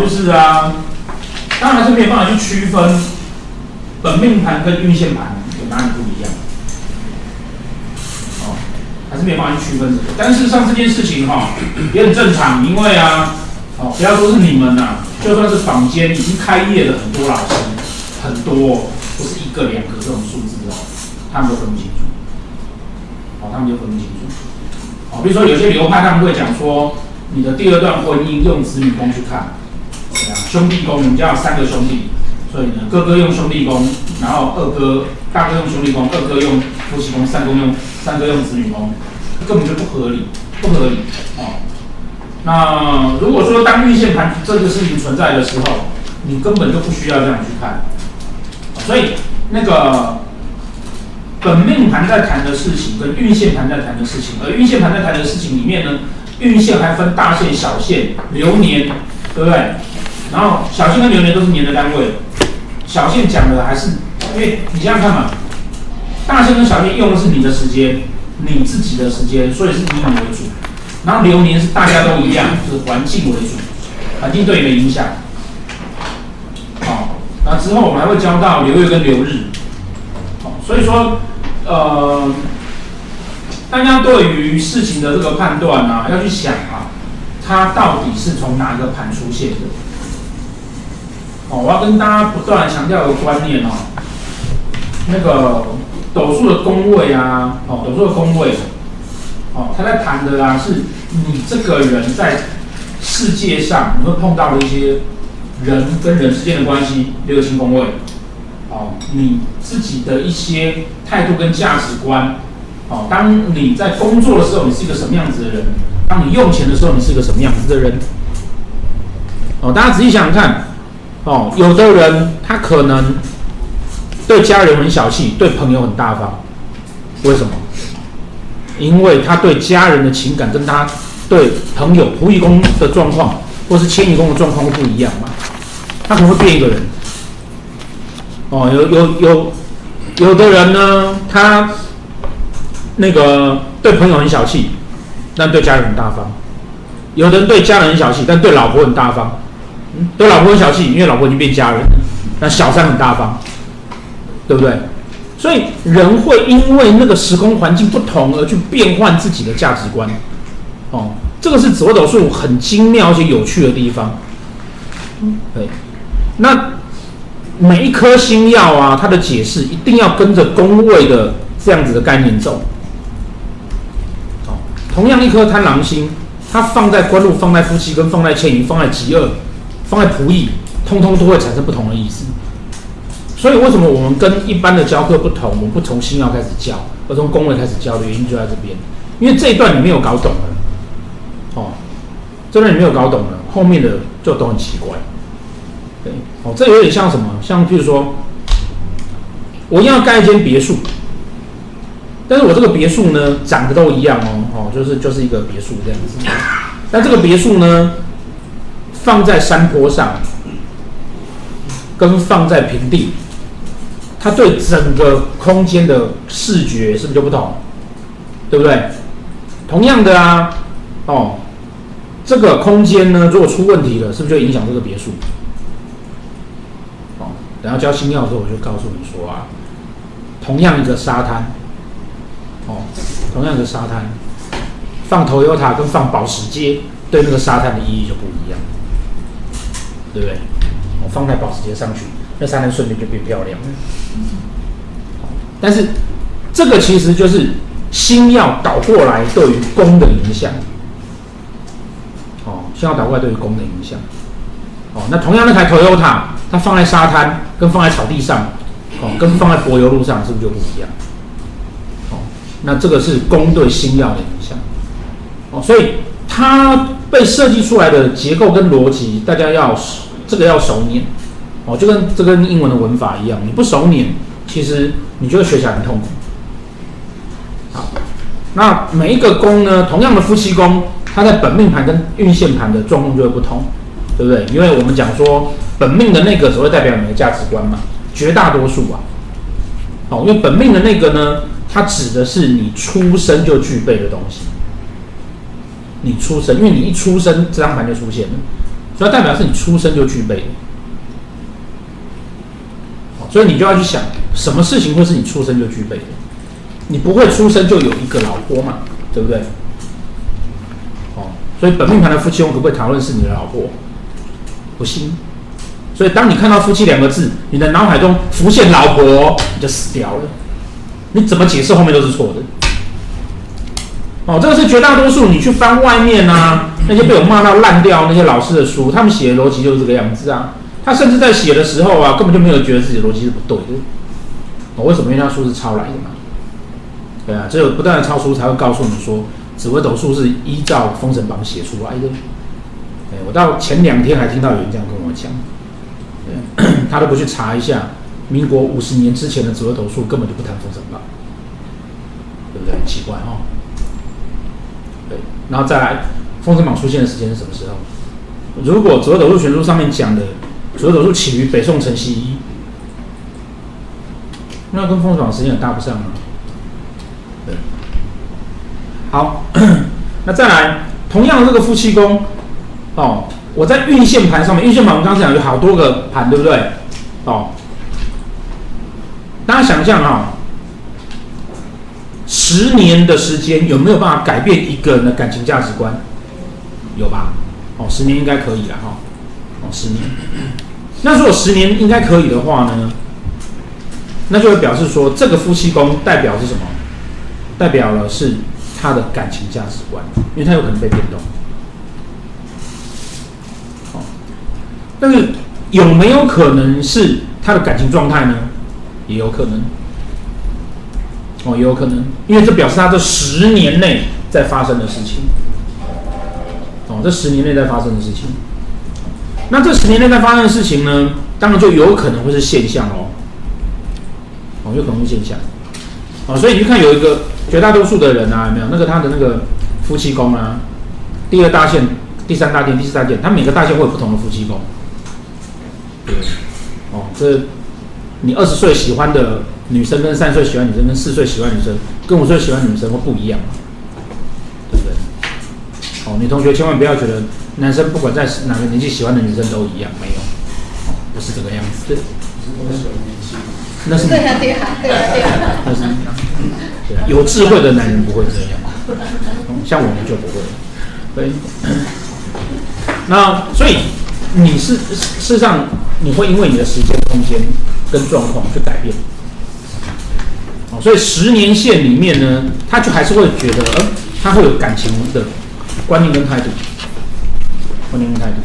就是啊，当然还是没有办法去区分本命盘跟运线盘有哪里不一样。哦，还是没有办法去区分这个。但事实上这件事情哈也很正常，因为啊，哦，不要说是你们呐、啊，就算是坊间已经开业的很多老师，很多不是一个两个这种数字哦，他们都分不清楚。哦，他们就分不清楚。哦，比如说有些流派他们会讲说。你的第二段婚姻用子女宫去看，兄弟宫，你们家有三个兄弟，所以呢，哥哥用兄弟宫，然后二哥、大哥用兄弟宫，二哥用夫妻宫，三哥用三哥用子女宫，根本就不合理，不合理哦。那如果说当运线盘这个事情存在的时候，你根本就不需要这样去看。所以那个本命盘在谈的事情，跟运线盘在谈的事情，而运线盘在谈的事情里面呢，运线还分大线、小线、流年，对不对？然后小线跟流年都是年的单位。小线讲的还是，因为你这样看嘛，大线跟小线用的是你的时间，你自己的时间，所以是以你为主。然后流年是大家都一样，就是环境为主，环境对你的影响。好，那之后我们还会教到流月跟流日。好，所以说，呃。大家对于事情的这个判断啊，要去想啊，它到底是从哪个盘出现的？我要跟大家不断强调一个观念哦，那个斗数的宫位啊，哦，斗数的宫位，哦，他在谈的啊，是你这个人在世界上你会碰到的一些人跟人之间的关系，六星宫位，哦，你自己的一些态度跟价值观。哦，当你在工作的时候，你是一个什么样子的人？当你用钱的时候，你是一个什么样子的人？哦，大家仔细想想看，哦，有的人他可能对家人很小气，对朋友很大方，为什么？因为他对家人的情感跟他对朋友仆役工的状况，或是迁移工的状况会不一样嘛？他可能会变一个人。哦，有有有有的人呢，他。那个对朋友很小气，但对家人很大方；有的人对家人很小气，但对老婆很大方。嗯，对老婆很小气，因为老婆已经变家人了。那小三很大方，对不对？所以人会因为那个时空环境不同而去变换自己的价值观。哦，这个是紫微斗数很精妙而且有趣的地方。对，那每一颗星耀啊，它的解释一定要跟着宫位的这样子的概念走。同样一颗贪狼星，它放在官禄、放在夫妻跟、放在迁移、放在疾厄、放在仆役，通通都会产生不同的意思。所以为什么我们跟一般的教课不同？我们不从星曜开始教，而从宫位开始教的原因就在这边。因为这一段你没有搞懂了，哦，这段你没有搞懂了，后面的就都很奇怪。对，哦，这有点像什么？像譬如说，我要盖一间别墅。但是我这个别墅呢，长得都一样哦，哦，就是就是一个别墅这样子。但这个别墅呢，放在山坡上，跟放在平地，它对整个空间的视觉是不是就不同？对不对？同样的啊，哦，这个空间呢，如果出问题了，是不是就影响这个别墅？哦，等下教星曜的时候，我就告诉你说啊，同样一个沙滩。哦，同样的沙滩，放 Toyota 跟放保时捷，对那个沙滩的意义就不一样，对不对？我放在保时捷上去，那沙滩瞬间就变漂亮了。但是这个其实就是星耀倒过来对于宫的影响。哦，星耀倒过来对于宫的影响。哦，那同样那台 Toyota，它放在沙滩跟放在草地上，哦，跟放在柏油路上，是不是就不一样？哦那这个是宫对星耀的影响，哦，所以它被设计出来的结构跟逻辑，大家要这个要熟念，哦，就跟这跟英文的文法一样，你不熟念，其实你就会学起来很痛苦。好，那每一个宫呢，同样的夫妻宫，它在本命盘跟运线盘的状况就会不同，对不对？因为我们讲说本命的那个只会代表你的价值观嘛，绝大多数啊，好，因为本命的那个呢。它指的是你出生就具备的东西。你出生，因为你一出生，这张盘就出现了。所以代表是你出生就具备的。所以你就要去想，什么事情会是你出生就具备的？你不会出生就有一个老婆嘛，对不对？哦，所以本命盘的夫妻宫可不可以讨论是你的老婆？不行。所以当你看到夫妻两个字，你的脑海中浮现老婆，你就死掉了。你怎么解释后面都是错的。哦，这个是绝大多数你去翻外面啊，那些被我骂到烂掉那些老师的书，他们写的逻辑就是这个样子啊。他甚至在写的时候啊，根本就没有觉得自己的逻辑是不对的。哦，为什么？因为他书是抄来的嘛。对啊，只有不断的抄书才会告诉你说，紫微斗数是依照《封神榜》写出来的。对，我到前两天还听到有人这样跟我讲，他都不去查一下，民国五十年之前的紫微斗数根本就不谈《封神榜》，对不对？很奇怪哈、哦。对，然后再来，《封神榜》出现的时间是什么时候？如果紫微斗数全书上面讲的，紫微斗数起于北宋承袭一，那跟《封神榜》时间也搭不上啊。对，好，那再来，同样的这个夫妻宫，哦，我在运线盘上面，运线盘我们刚才讲有好多个盘，对不对？哦，大家想象啊、哦，十年的时间有没有办法改变一个人的感情价值观？有吧？哦，十年应该可以了哈、哦。十年。那如果十年应该可以的话呢？那就会表示说，这个夫妻宫代表是什么？代表了是他的感情价值观，因为他有可能被变动。哦，但是有没有可能是他的感情状态呢？也有可能。哦，有可能，因为这表示他这十年内在发生的事情。哦，这十年内在发生的事情。那这十年内在发生的事情呢？当然就有可能会是现象哦。哦，有可能会现象。哦，所以你去看有一个。绝大多数的人啊，有没有那个他的那个夫妻宫啊？第二大线、第三大殿、第四大殿，他每个大线会有不同的夫妻宫。对，哦，这你二十岁喜欢的女生跟三岁喜欢女生跟四岁喜欢女生跟五岁喜欢女生会不一样嘛？对不对？哦，女同学千万不要觉得男生不管在哪个年纪喜欢的女生都一样，没有，哦，不是这个样子。对，那是对啊对啊对啊对啊，那是。对啊，有智慧的男人不会这样，像我们就不会。对，那所以你是事实上你会因为你的时间、空间跟状况去改变。所以十年线里面呢，他就还是会觉得，呃，他会有感情的观念跟态度，观念跟态度。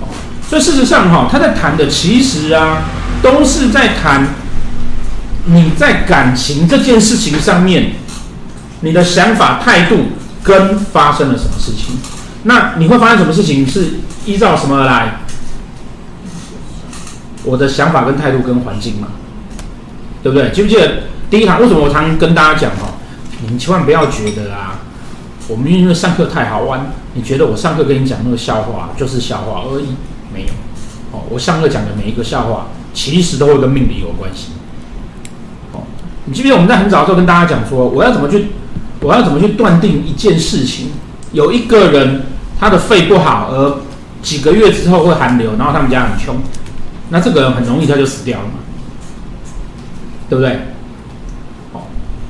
哦，所以事实上哈，他在谈的其实啊，都是在谈。你在感情这件事情上面，你的想法、态度跟发生了什么事情？那你会发生什么事情是依照什么来？我的想法跟态度跟环境嘛，对不对？记不记得第一堂？为什么我常常跟大家讲哦，你们千万不要觉得啊，我们因为上课太好玩，你觉得我上课跟你讲那个笑话就是笑话而已？没有哦，我上课讲的每一个笑话，其实都会跟命理有关系。哦你记不记得我们在很早的时候跟大家讲说，我要怎么去，我要怎么去断定一件事情？有一个人他的肺不好，而几个月之后会寒流，然后他们家很穷，那这个人很容易他就死掉了嘛，对不对？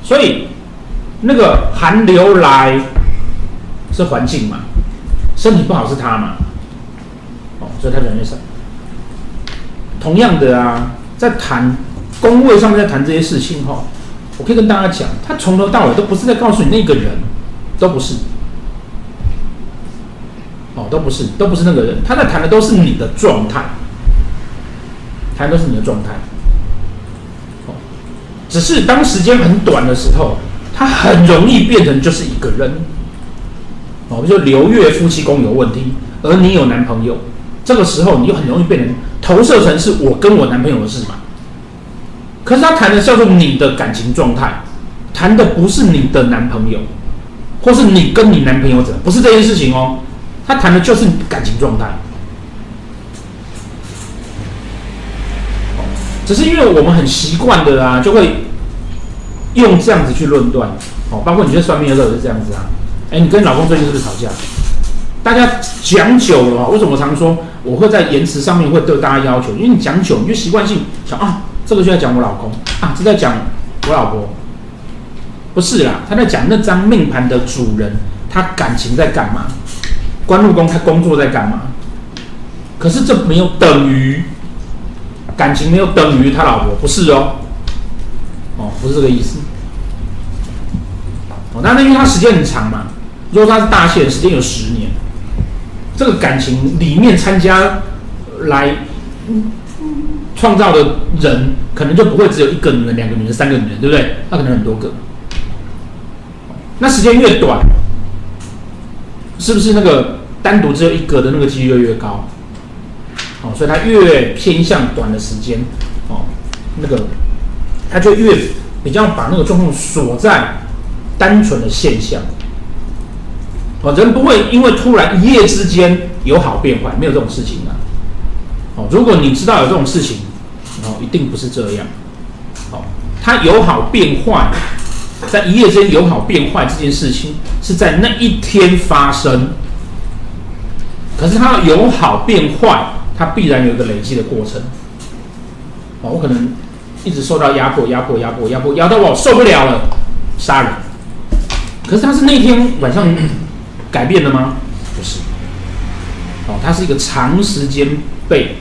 所以那个寒流来是环境嘛，身体不好是他嘛，哦，所以他人就死。同样的啊，在谈。宫位上面在谈这些事情哈，我可以跟大家讲，他从头到尾都不是在告诉你那个人，都不是，哦，都不是，都不是那个人，他在谈的都是你的状态，谈的都是你的状态，只是当时间很短的时候，他很容易变成就是一个人，哦，比如说刘月夫妻宫有问题，而你有男朋友，这个时候你就很容易变成投射成是我跟我男朋友的事嘛。可是他谈的叫做你的感情状态，谈的不是你的男朋友，或是你跟你男朋友怎，不是这件事情哦。他谈的就是感情状态。只是因为我们很习惯的啊，就会用这样子去论断哦。包括你在算命的时候也是这样子啊。哎，你跟老公最近是不是吵架？大家讲久了，为什么我常说我会在言辞上面会对大家要求，因为你讲久，你就习惯性想啊，这个就在讲我老公啊，这在讲我老婆，不是啦，他在讲那张命盘的主人，他感情在干嘛？官禄宫他工作在干嘛？可是这没有等于感情没有等于他老婆，不是哦，哦，不是这个意思。哦，那那因为他时间很长嘛，如果他是大限，时间有十年。这个感情里面参加来创造的人，可能就不会只有一个女人、两个女人、三个女人，对不对？他可能很多个。那时间越短，是不是那个单独只有一个的那个几率越越高？哦，所以他越偏向短的时间，哦，那个他就越比较把那个状况锁在单纯的现象。哦，人不会因为突然一夜之间有好变坏，没有这种事情的。哦，如果你知道有这种事情，哦，一定不是这样。哦，它有好变坏，在一夜之间有好变坏这件事情是在那一天发生。可是它有好变坏，它必然有一个累积的过程。哦，我可能一直受到压迫，压迫，压迫，压迫，压到我受不了了，杀人。可是他是那天晚上。改变的吗？不是，哦，它是一个长时间被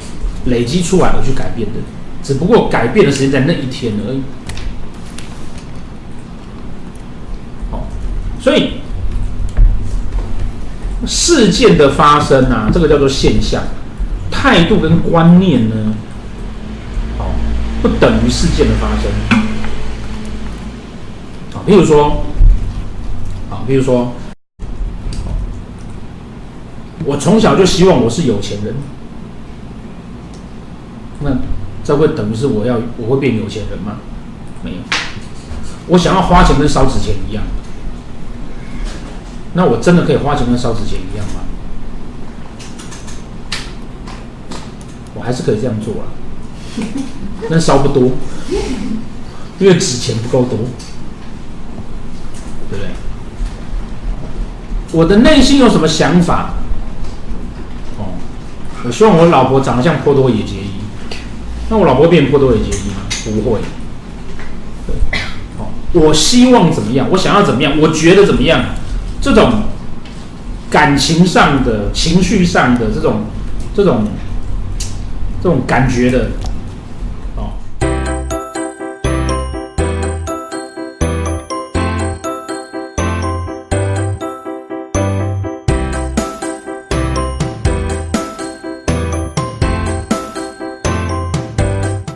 累积出来而去改变的，只不过改变的时间在那一天而已。哦，所以事件的发生啊，这个叫做现象，态度跟观念呢，好，不等于事件的发生。啊，比如说，啊，比如说。我从小就希望我是有钱人，那这会等于是我要我会变有钱人吗？没有，我想要花钱跟烧纸钱一样，那我真的可以花钱跟烧纸钱一样吗？我还是可以这样做啊，但烧不多，因为纸钱不够多，对不对？我的内心有什么想法？我希望我老婆长得像波多野结衣，那我老婆变波多野结衣吗？不会。我希望怎么样？我想要怎么样？我觉得怎么样？这种感情上的、情绪上的这种、这种、这种感觉的，